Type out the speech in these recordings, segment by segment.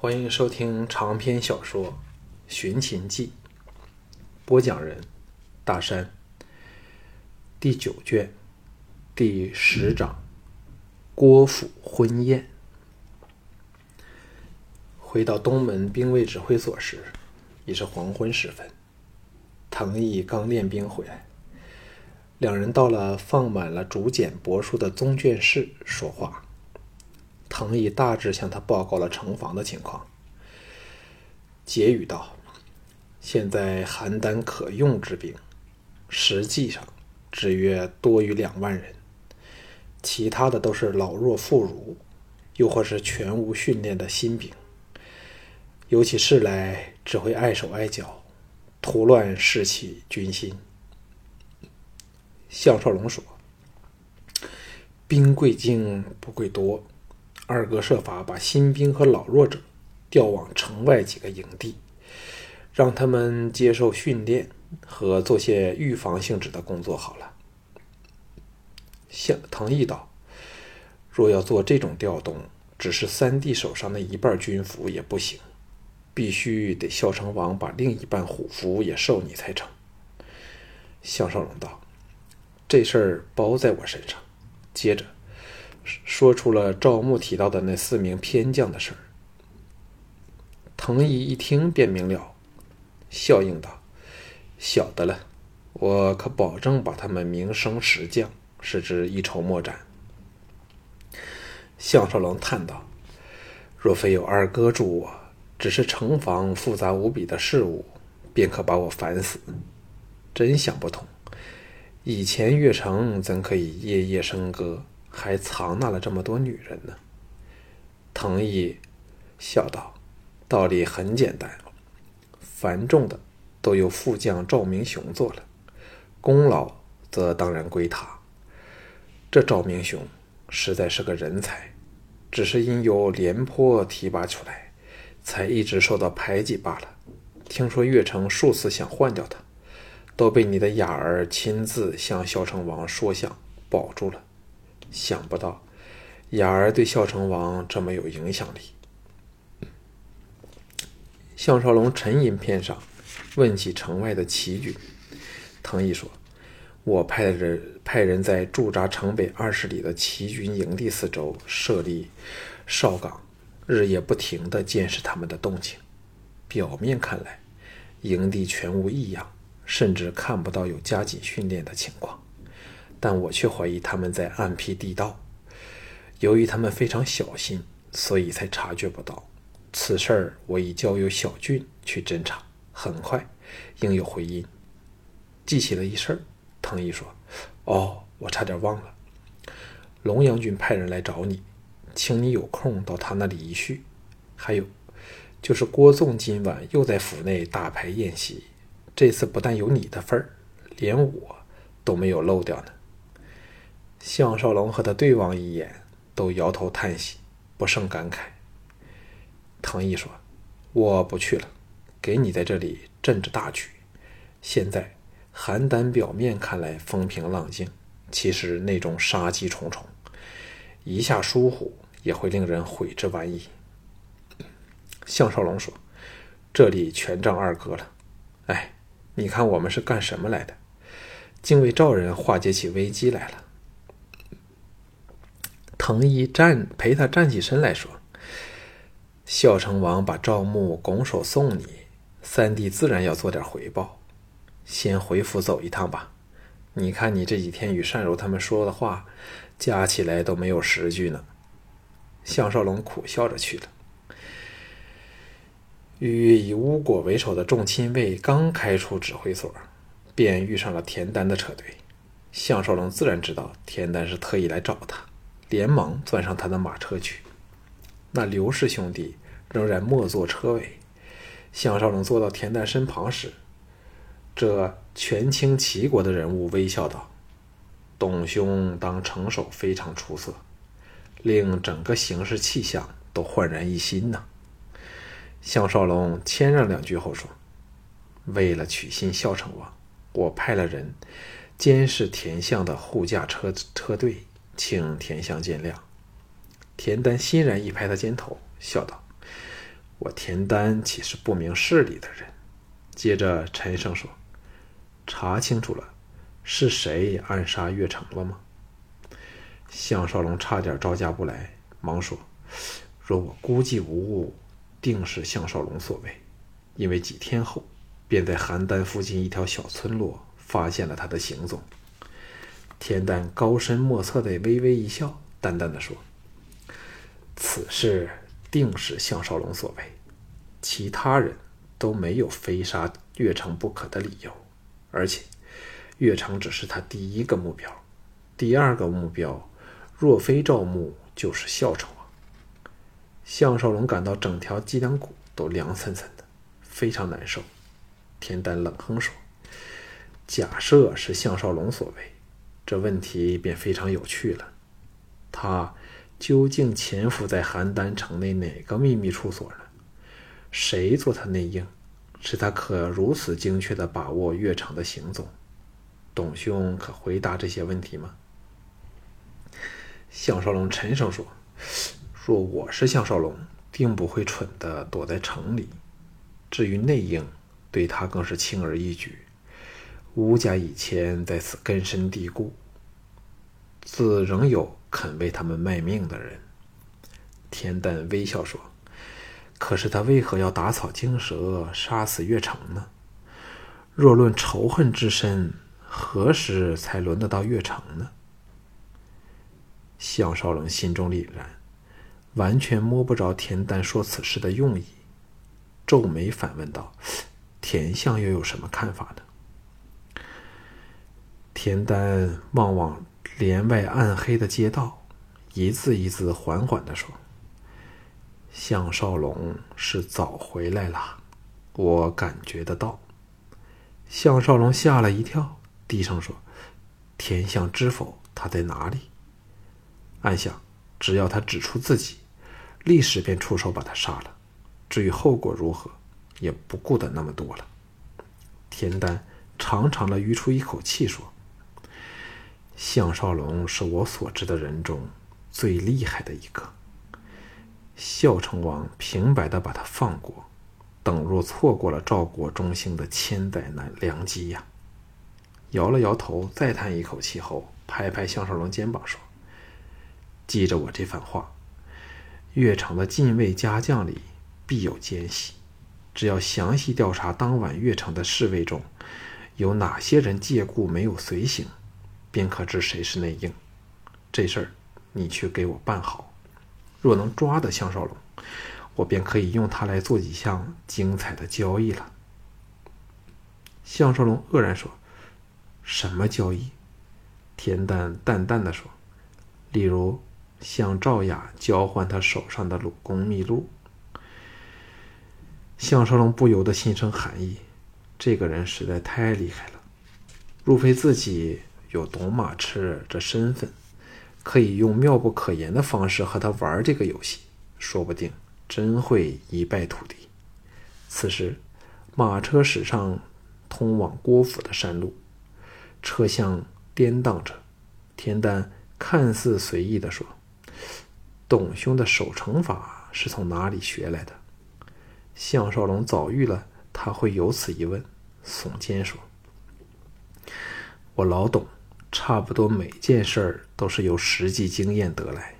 欢迎收听长篇小说《寻秦记》，播讲人：大山。第九卷第十章：郭府婚宴。回到东门兵卫指挥所时，已是黄昏时分。藤毅刚练兵回来，两人到了放满了竹简帛书的宗卷室说话。藤毅大致向他报告了城防的情况。结语道：“现在邯郸可用之兵，实际上只约多于两万人，其他的都是老弱妇孺，又或是全无训练的新兵。有起事来，只会碍手碍脚，图乱士气军心。”项少龙说：“兵贵精不贵多。”二哥设法把新兵和老弱者调往城外几个营地，让他们接受训练和做些预防性质的工作。好了，向唐毅道：“若要做这种调动，只是三弟手上的一半军服也不行，必须得孝成王把另一半虎符也授你才成。”项少龙道：“这事儿包在我身上。”接着。说出了赵牧提到的那四名偏将的事儿。藤毅一听便明了，笑应道：“晓得了，我可保证把他们名声实降，使之一筹莫展。”项少龙叹道：“若非有二哥助我，只是城防复杂无比的事物，便可把我烦死。真想不通，以前越城怎可以夜夜笙歌？”还藏纳了这么多女人呢。藤毅笑道：“道理很简单，繁重的都由副将赵明雄做了，功劳则当然归他。这赵明雄实在是个人才，只是因由廉颇提拔出来，才一直受到排挤罢了。听说岳城数次想换掉他，都被你的雅儿亲自向孝成王说相保住了。”想不到，雅儿对孝成王这么有影响力。项少龙沉吟片上，问起城外的齐军。藤毅说：“我派人派人在驻扎城北二十里的齐军营地四周设立哨岗，日夜不停地监视他们的动静。表面看来，营地全无异样，甚至看不到有加紧训练的情况。”但我却怀疑他们在暗辟地道。由于他们非常小心，所以才察觉不到。此事儿我已交由小俊去侦查，很快应有回音。记起了一事儿，藤毅说：“哦，我差点忘了。龙阳君派人来找你，请你有空到他那里一叙。还有，就是郭纵今晚又在府内大排宴席，这次不但有你的份儿，连我都没有漏掉呢。”项少龙和他对望一眼，都摇头叹息，不胜感慨。唐毅说：“我不去了，给你在这里镇着大局。现在邯郸表面看来风平浪静，其实内中杀机重重，一下疏忽也会令人悔之晚矣。”项少龙说：“这里全仗二哥了。哎，你看我们是干什么来的？竟为赵人化解起危机来了。”藤毅站陪他站起身来说：“孝成王把赵牧拱手送你，三弟自然要做点回报。先回府走一趟吧。你看你这几天与单柔他们说的话，加起来都没有十句呢。”项少龙苦笑着去了。与以巫果为首的众亲卫刚开出指挥所，便遇上了田丹的车队。项少龙自然知道田丹是特意来找他。连忙钻上他的马车去。那刘氏兄弟仍然默坐车尾。项少龙坐到田丹身旁时，这权倾齐国的人物微笑道：“董兄当城守非常出色，令整个形势气象都焕然一新呢。”项少龙谦让两句后说：“为了取信孝成王，我派了人监视田相的护驾车车队。”请田相见谅。田丹欣然一拍他肩头，笑道：“我田丹岂是不明事理的人？接着陈胜说：“查清楚了，是谁暗杀岳城了吗？”项少龙差点招架不来，忙说：“若我估计无误，定是项少龙所为。因为几天后，便在邯郸附近一条小村落发现了他的行踪。”田丹高深莫测的微微一笑，淡淡的说：“此事定是项少龙所为，其他人都没有非杀岳城不可的理由。而且，岳城只是他第一个目标，第二个目标若非赵牧，就是孝成王。”项少龙感到整条脊梁骨都凉森森的，非常难受。田丹冷哼说：“假设是项少龙所为。”这问题便非常有趣了，他究竟潜伏在邯郸城内哪个秘密处所呢？谁做他内应，使他可如此精确地把握岳城的行踪？董兄可回答这些问题吗？项少龙沉声说：“若我是项少龙，定不会蠢的躲在城里。至于内应，对他更是轻而易举。”吴家以前在此根深蒂固，自仍有肯为他们卖命的人。田丹微笑说：“可是他为何要打草惊蛇，杀死岳城呢？若论仇恨之深，何时才轮得到岳城呢？”项少龙心中凛然，完全摸不着田丹说此事的用意，皱眉反问道：“田相又有什么看法呢？”田丹望望帘外暗黑的街道，一字一字缓缓的说：“项少龙是早回来了，我感觉得到。”项少龙吓了一跳，低声说：“田相知否？他在哪里？”暗想：只要他指出自己，立时便出手把他杀了。至于后果如何，也不顾得那么多了。田丹长长的吁出一口气，说。项少龙是我所知的人中最厉害的一个。孝成王平白的把他放过，等若错过了赵国中兴的千载难良机呀！摇了摇头，再叹一口气后，拍拍项少龙肩膀说：“记着我这番话，越城的禁卫家将里必有奸细。只要详细调查当晚越城的侍卫中有哪些人借故没有随行。”便可知谁是内应。这事儿，你去给我办好。若能抓得项少龙，我便可以用他来做几项精彩的交易了。项少龙愕然说：“什么交易？”田丹淡淡的说：“例如，向赵雅交换他手上的鲁公秘录。”项少龙不由得心生寒意。这个人实在太厉害了。若非自己。有董马赤这身份，可以用妙不可言的方式和他玩这个游戏，说不定真会一败涂地。此时，马车驶上通往郭府的山路，车厢颠荡着。田丹看似随意地说：“董兄的守城法是从哪里学来的？”项少龙早预了他会有此一问，耸肩说：“我老董。”差不多每件事儿都是由实际经验得来，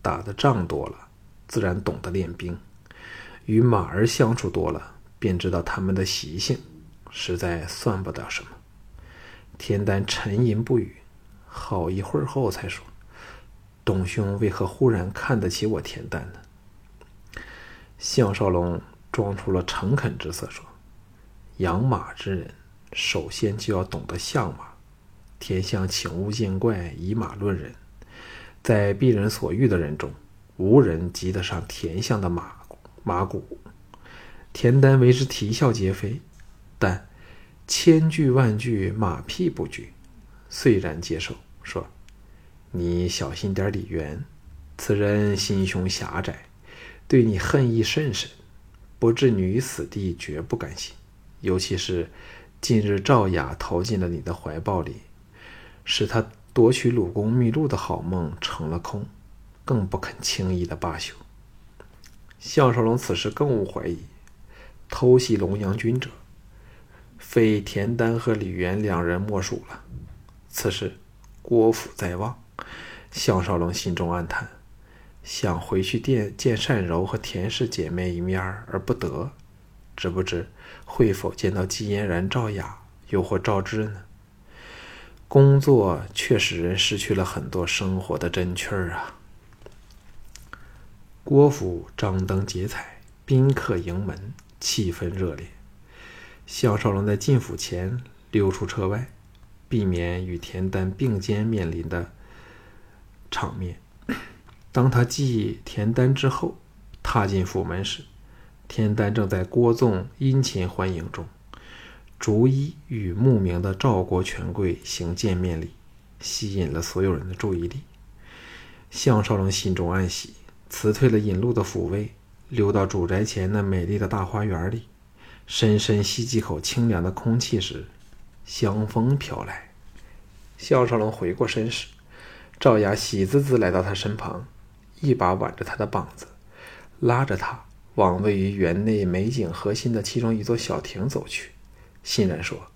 打的仗多了，自然懂得练兵；与马儿相处多了，便知道他们的习性，实在算不得什么。田丹沉吟不语，好一会儿后才说：“董兄为何忽然看得起我田丹呢？”项少龙装出了诚恳之色说：“养马之人，首先就要懂得相马。”田相请勿见怪，以马论人，在鄙人所遇的人中，无人及得上田相的马马骨。田丹为之啼笑皆非，但千句万句马屁不绝，虽然接受，说：“你小心点，李渊，此人心胸狭窄，对你恨意甚深，不置你于死地绝不甘心。尤其是近日赵雅逃进了你的怀抱里。”使他夺取鲁公秘录的好梦成了空，更不肯轻易的罢休。项少龙此时更无怀疑，偷袭龙阳军者，非田丹和李元两人莫属了。此时郭府在望，项少龙心中暗叹，想回去见见单柔和田氏姐妹一面而不得，知不知会否见到季嫣然、赵雅，又或赵芝呢？工作却使人失去了很多生活的真趣儿啊！郭府张灯结彩，宾客迎门，气氛热烈。项少龙在进府前溜出车外，避免与田丹并肩面临的场面。当他继田丹之后，踏进府门时，田丹正在郭纵殷勤欢迎中。逐一与慕名的赵国权贵行见面礼，吸引了所有人的注意力。项少龙心中暗喜，辞退了引路的抚卫，溜到主宅前那美丽的大花园里，深深吸几口清凉的空气时，香风飘来。项少龙回过身时，赵雅喜滋滋来到他身旁，一把挽着他的膀子，拉着他往位于园内美景核心的其中一座小亭走去。欣然说：“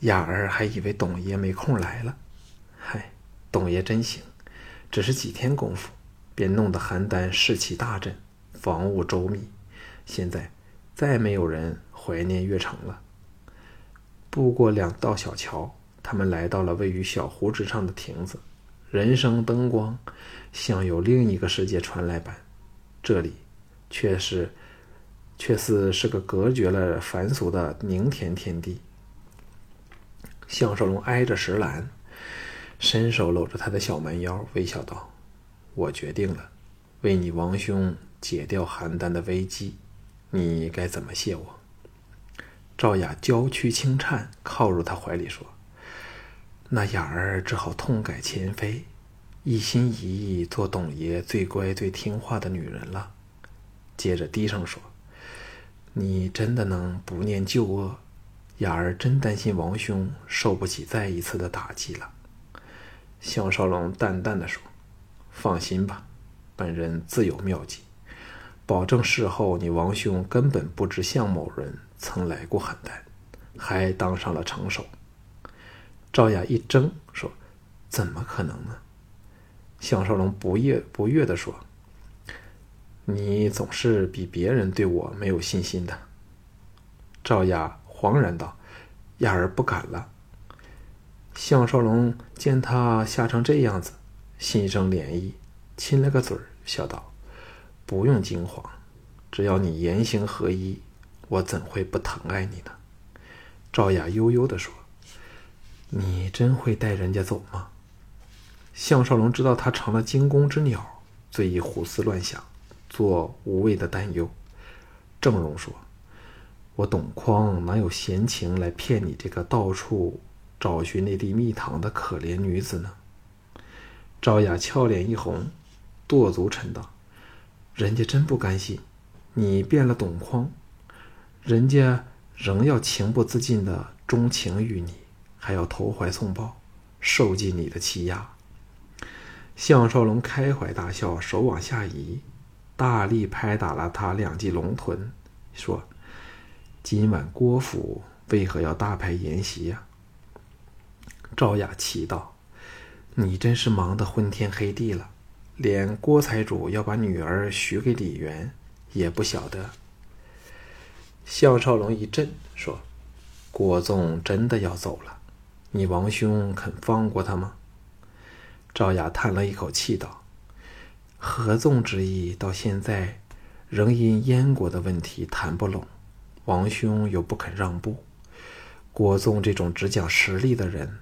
雅儿还以为董爷没空来了，嗨，董爷真行，只是几天功夫，便弄得邯郸士气大振，防务周密。现在再没有人怀念越城了。步过两道小桥，他们来到了位于小湖之上的亭子，人声灯光，像有另一个世界传来般。这里却是……”却似是个隔绝了凡俗的宁田天地。项少龙挨着石兰，伸手搂着他的小蛮腰，微笑道：“我决定了，为你王兄解掉邯郸的危机，你该怎么谢我？”赵雅娇躯轻颤，靠入他怀里说：“那雅儿只好痛改前非，一心一意做董爷最乖最听话的女人了。”接着低声说。你真的能不念旧恶？雅儿真担心王兄受不起再一次的打击了。项少龙淡淡的说：“放心吧，本人自有妙计，保证事后你王兄根本不知项某人曾来过邯郸，还当上了城守。”赵雅一怔说：“怎么可能呢？”项少龙不悦不悦的说。你总是比别人对我没有信心的。”赵雅惶然道，“雅儿不敢了。”项少龙见他吓成这样子，心生怜意，亲了个嘴儿，笑道：“不用惊慌，只要你言行合一，我怎会不疼爱你呢？”赵雅悠悠地说：“你真会带人家走吗？”项少龙知道他成了惊弓之鸟，最易胡思乱想。做无谓的担忧，郑荣说：“我董匡哪有闲情来骗你这个到处找寻那粒蜜糖的可怜女子呢？”赵雅俏脸一红，跺足嗔道：“人家真不甘心，你变了董匡，人家仍要情不自禁的钟情于你，还要投怀送抱，受尽你的欺压。”项少龙开怀大笑，手往下移。大力拍打了他两记龙臀，说：“今晚郭府为何要大排筵席呀？”赵雅奇道：“你真是忙得昏天黑地了，连郭财主要把女儿许给李元也不晓得。”项少龙一震，说：“郭纵真的要走了，你王兄肯放过他吗？”赵雅叹了一口气道。合纵之意到现在仍因燕国的问题谈不拢，王兄又不肯让步。郭纵这种只讲实力的人，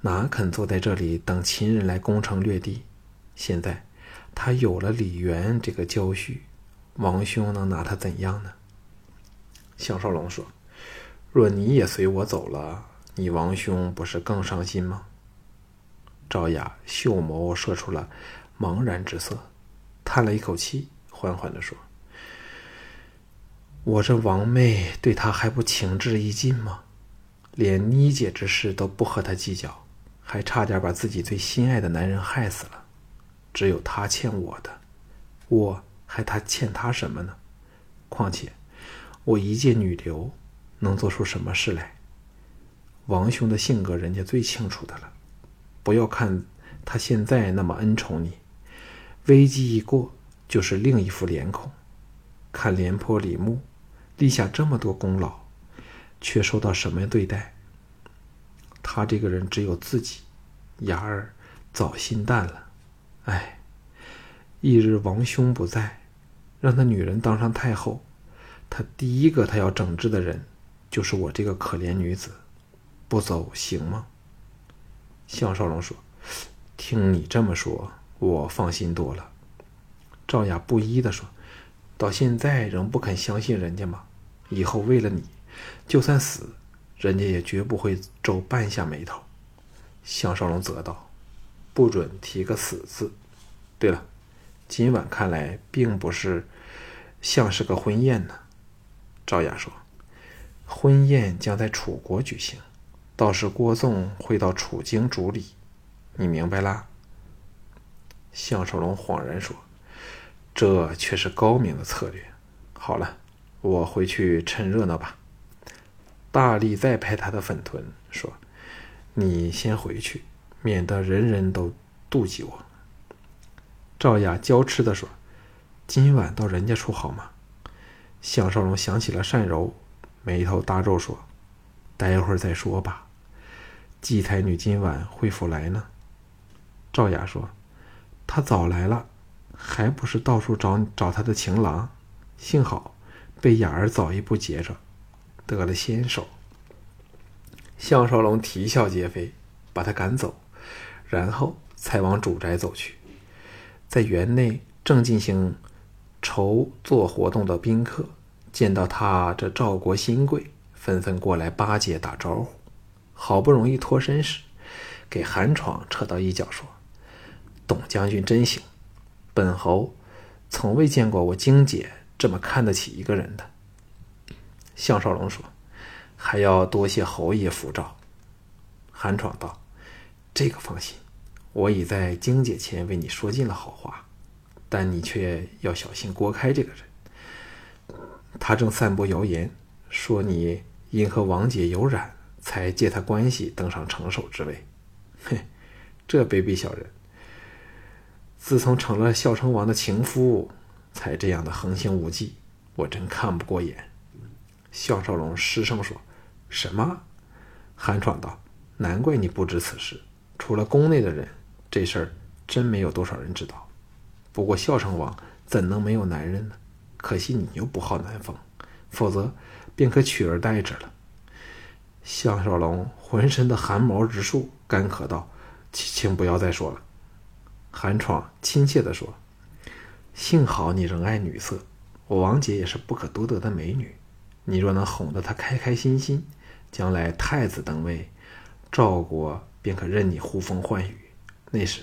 哪肯坐在这里等秦人来攻城略地？现在他有了李元这个娇婿，王兄能拿他怎样呢？项少龙说：“若你也随我走了，你王兄不是更伤心吗？”赵雅秀眸射出了茫然之色。叹了一口气，缓缓地说：“我这王妹对他还不情至意尽吗？连妮姐之事都不和他计较，还差点把自己最心爱的男人害死了。只有他欠我的，我还他欠他什么呢？况且我一介女流，能做出什么事来？王兄的性格，人家最清楚的了。不要看他现在那么恩宠你，危机一过，就是另一副脸孔。看廉颇、李牧立下这么多功劳，却受到什么对待？他这个人只有自己，雅儿早心淡了。哎，一日王兄不在，让他女人当上太后，他第一个他要整治的人，就是我这个可怜女子。不走行吗？项少龙说：“听你这么说，我放心多了。”赵雅不依的说：“到现在仍不肯相信人家吗？以后为了你，就算死。”人家也绝不会皱半下眉头。项少龙责道：“不准提个死字。对了，今晚看来并不是像是个婚宴呢。”赵雅说：“婚宴将在楚国举行，到时郭纵会到楚京主礼，你明白啦？”项少龙恍然说：“这却是高明的策略。好了，我回去趁热闹吧。”大力再拍他的粉臀，说：“你先回去，免得人人都妒忌我。”赵雅娇痴的说：“今晚到人家处好吗？”项少龙想起了善柔，眉头大皱，说：“待会儿再说吧。季才女今晚会否来呢？”赵雅说：“他早来了，还不是到处找找他的情郎？幸好被雅儿早一步截着。”得了先手，项少龙啼笑皆非，把他赶走，然后才往主宅走去。在园内正进行筹做活动的宾客，见到他这赵国新贵，纷纷过来巴结打招呼。好不容易脱身时，给韩闯扯到一角说：“董将军真行，本侯从未见过我荆姐这么看得起一个人的。”项少龙说：“还要多谢侯爷福照。”韩闯道：“这个放心，我已在荆姐前为你说尽了好话，但你却要小心郭开这个人。他正散播谣言，说你因和王姐有染，才借他关系登上城守之位。嘿，这卑鄙小人，自从成了孝成王的情夫，才这样的横行无忌，我真看不过眼。”项少龙失声说：“什么？”韩闯道：“难怪你不知此事。除了宫内的人，这事儿真没有多少人知道。不过孝成王怎能没有男人呢？可惜你又不好男风，否则便可取而代之了。”项少龙浑身的汗毛直竖，干咳道：“请不要再说了。”韩闯亲切地说：“幸好你仍爱女色，我王姐也是不可多得的美女。”你若能哄得她开开心心，将来太子登位，赵国便可任你呼风唤雨。那时，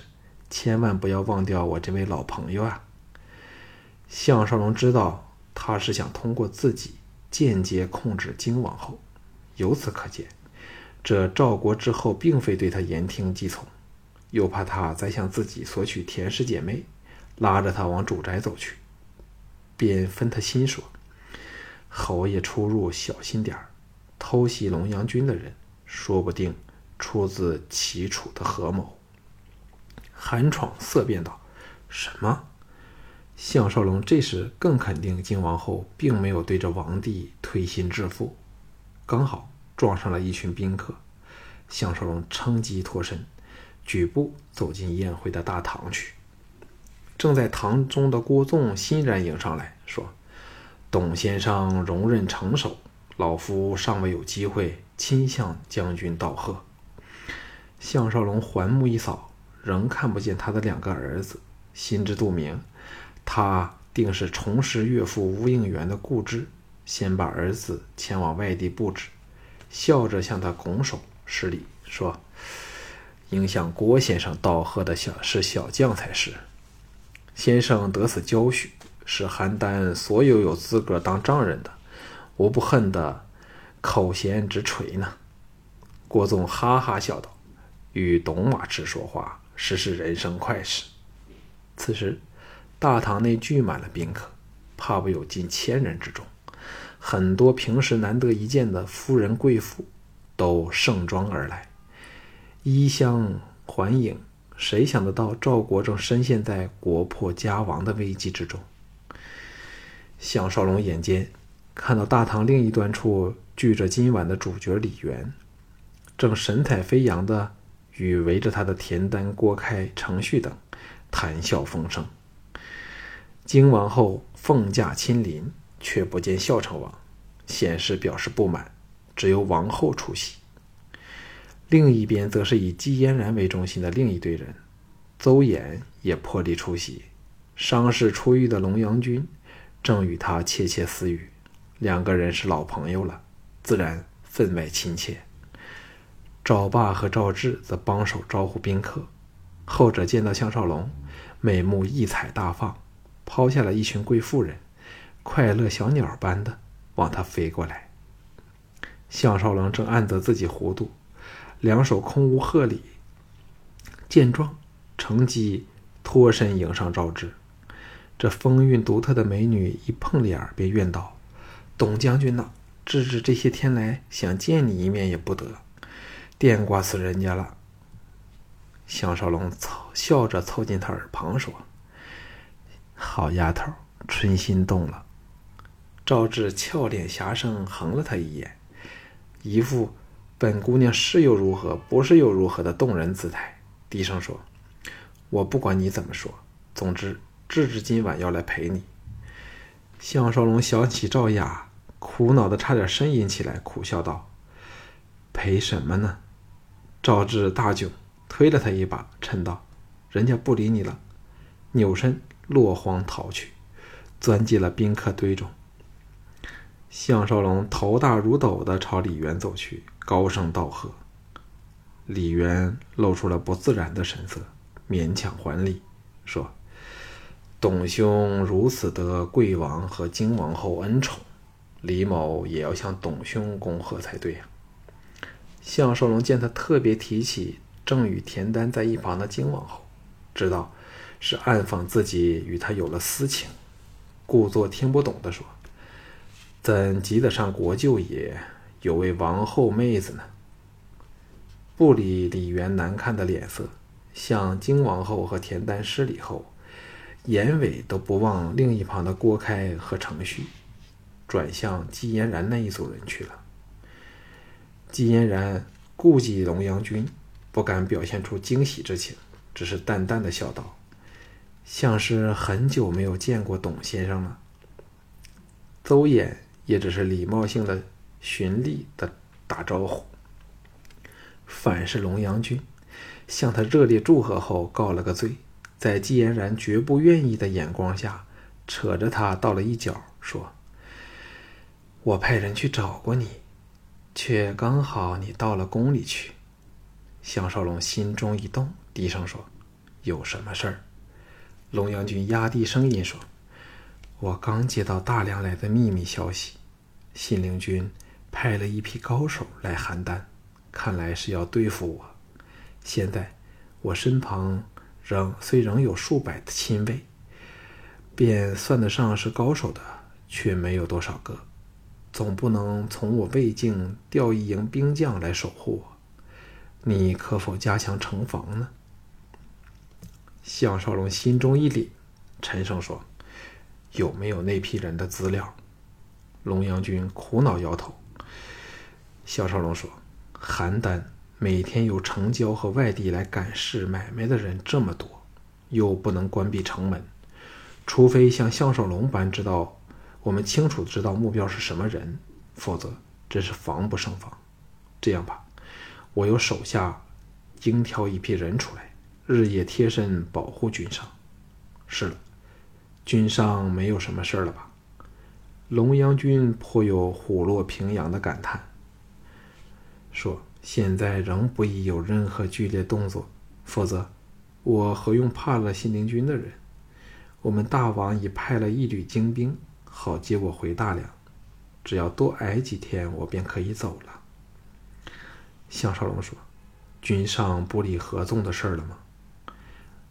千万不要忘掉我这位老朋友啊！项少龙知道他是想通过自己间接控制金王后，由此可见，这赵国之后并非对他言听计从，又怕他再向自己索取田氏姐妹，拉着他往主宅走去，便分他心说。侯爷出入小心点儿，偷袭龙阳军的人，说不定出自齐楚的合谋。韩闯色变道：“什么？”项少龙这时更肯定靖王后并没有对着王帝推心置腹。刚好撞上了一群宾客，项少龙趁机脱身，举步走进宴会的大堂去。正在堂中的郭纵欣然迎上来说。董先生容任成熟，老夫尚未有机会亲向将军道贺。项少龙环目一扫，仍看不见他的两个儿子，心知肚明，他定是重拾岳父吴应元的故知，先把儿子前往外地布置，笑着向他拱手施礼，说：“应向郭先生道贺的小是小将才是，先生得此交许。”是邯郸所有有资格当丈人的，无不恨得口衔直垂呢。郭纵哈哈笑道：“与董马赤说话，实是人生快事。”此时，大堂内聚满了宾客，怕不有近千人之中。很多平时难得一见的夫人贵妇都盛装而来，衣香环影。谁想得到赵国正深陷在国破家亡的危机之中？项少龙眼尖，看到大堂另一端处聚着今晚的主角李元，正神采飞扬的与围着他的田丹、郭开、程旭等谈笑风生。荆王后奉驾亲临，却不见孝成王，显示表示不满，只有王后出席。另一边则是以姬嫣然为中心的另一队人，邹衍也破例出席。伤势初愈的龙阳君正与他窃窃私语，两个人是老朋友了，自然分外亲切。赵霸和赵志则帮手招呼宾客，后者见到项少龙，美目异彩大放，抛下了一群贵妇人，快乐小鸟般的往他飞过来。项少龙正暗责自己糊涂。两手空无贺礼，见状，乘机脱身迎上赵志。这风韵独特的美女一碰脸便怨道：“董将军呐，志志这些天来想见你一面也不得，惦挂死人家了。”项少龙凑笑着凑近他耳旁说：“好丫头，春心动了。”赵志俏脸霞声横了他一眼，一副。本姑娘是又如何，不是又如何的动人姿态，低声说：“我不管你怎么说，总之，志志今晚要来陪你。”项少龙想起赵雅，苦恼的差点呻吟起来，苦笑道：“陪什么呢？”赵志大窘，推了他一把，嗔道：“人家不理你了。”扭身落荒逃去，钻进了宾客堆中。项少龙头大如斗的朝李渊走去。高声道贺，李渊露出了不自然的神色，勉强还礼，说：“董兄如此得贵王和金王后恩宠，李某也要向董兄恭贺才对呀。”项少龙见他特别提起正与田丹在一旁的金王后，知道是暗讽自己与他有了私情，故作听不懂的说：“怎及得上国舅爷？”有位王后妹子呢，不理李渊难看的脸色，向金王后和田丹施礼后，眼尾都不忘另一旁的郭开和程旭，转向季嫣然那一组人去了。季嫣然顾忌龙阳君，不敢表现出惊喜之情，只是淡淡的笑道：“像是很久没有见过董先生了。”邹衍也只是礼貌性的。循例的打招呼，反是龙阳君向他热烈祝贺后告了个罪，在季嫣然绝不愿意的眼光下，扯着他到了一角，说：“我派人去找过你，却刚好你到了宫里去。”项少龙心中一动，低声说：“有什么事儿？”龙阳君压低声音说：“我刚接到大梁来的秘密消息，信陵君。”派了一批高手来邯郸，看来是要对付我。现在我身旁仍虽仍有数百的亲卫，便算得上是高手的，却没有多少个。总不能从我魏境调一营兵将来守护我。你可否加强城防呢？项少龙心中一凛，沉声说：“有没有那批人的资料？”龙阳君苦恼摇头。项少龙说：“邯郸每天有城郊和外地来赶市买卖的人这么多，又不能关闭城门，除非像项少龙般知道我们清楚知道目标是什么人，否则真是防不胜防。这样吧，我有手下精挑一批人出来，日夜贴身保护君上。是了，君上没有什么事儿了吧？”龙阳君颇有虎落平阳的感叹。说：“现在仍不宜有任何剧烈动作，否则我何用怕了信陵君的人？我们大王已派了一旅精兵，好接我回大梁。只要多挨几天，我便可以走了。”项少龙说：“君上不理合纵的事了吗？”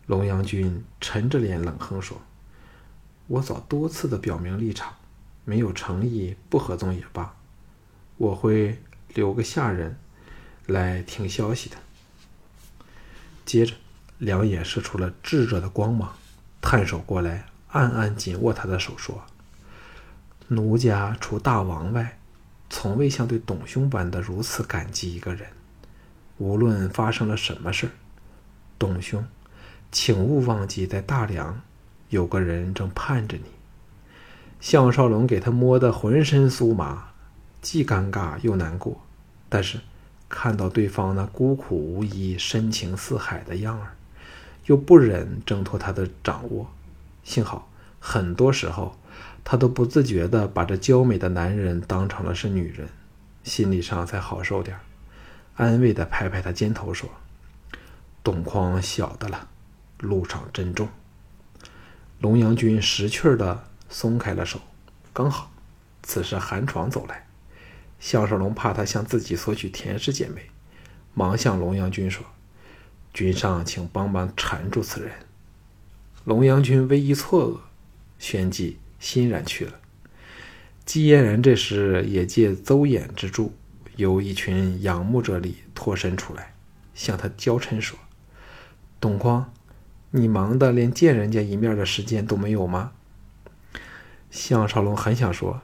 龙阳君沉着脸冷哼说：“我早多次的表明立场，没有诚意不合纵也罢。我会留个下人来听消息的。接着，两眼射出了炙热的光芒，探手过来，暗暗紧握他的手，说：“奴家除大王外，从未像对董兄般的如此感激一个人。无论发生了什么事董兄，请勿忘记，在大梁有个人正盼着你。”项少龙给他摸得浑身酥麻，既尴尬又难过，但是。看到对方那孤苦无依、深情似海的样儿，又不忍挣脱他的掌握。幸好，很多时候他都不自觉地把这娇美的男人当成了是女人，心理上才好受点安慰地拍拍他肩头说：“董匡晓得了，路上珍重。”龙阳君识趣儿地松开了手，刚好，此时韩闯走来。项少龙怕他向自己索取田氏姐妹，忙向龙阳君说：“君上，请帮忙缠住此人。”龙阳君微一错愕，旋即欣然去了。姬嫣然这时也借邹衍之助，由一群仰慕者里脱身出来，向他娇嗔说：“董匡，你忙的连见人家一面的时间都没有吗？”项少龙很想说。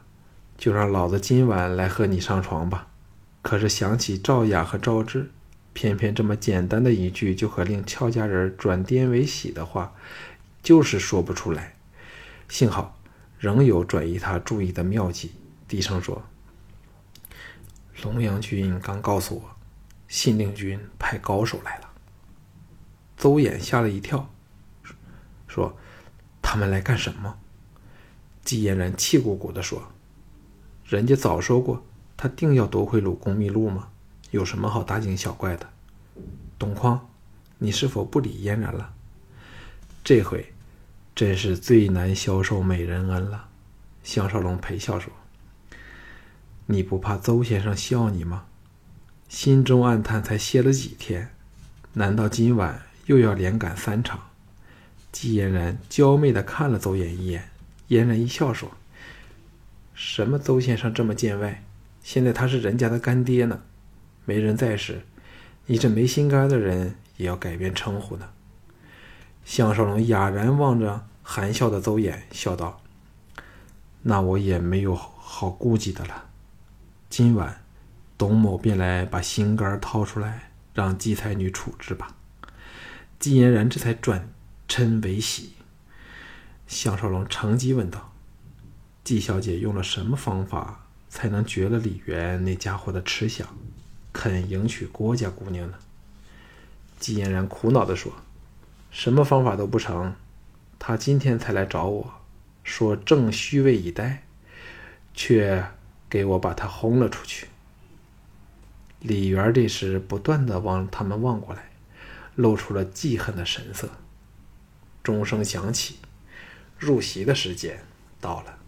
就让老子今晚来和你上床吧。可是想起赵雅和赵志，偏偏这么简单的一句就可令俏佳人转颠为喜的话，就是说不出来。幸好仍有转移他注意的妙计，低声说：“龙阳君刚告诉我，信令君派高手来了。”邹衍吓了一跳，说：“他们来干什么？”季嫣然气鼓鼓地说。人家早说过，他定要夺回鲁公秘录吗？有什么好大惊小怪的？董匡，你是否不理嫣然了？这回真是最难消受美人恩了。项少龙陪笑说：“你不怕邹先生笑你吗？”心中暗叹，才歇了几天，难道今晚又要连赶三场？季嫣然娇媚的看了邹衍一眼，嫣然一笑说。什么？邹先生这么见外？现在他是人家的干爹呢。没人在时，你这没心肝的人也要改变称呼呢。项少龙哑然望着含笑的邹衍，笑道：“那我也没有好顾忌的了。今晚，董某便来把心肝掏出来，让姬才女处置吧。”季嫣然这才转嗔为喜。项少龙乘机问道。季小姐用了什么方法才能绝了李元那家伙的痴想，肯迎娶郭家姑娘呢？季嫣然苦恼地说：“什么方法都不成，他今天才来找我，说正虚位以待，却给我把他轰了出去。”李元这时不断的往他们望过来，露出了记恨的神色。钟声响起，入席的时间到了。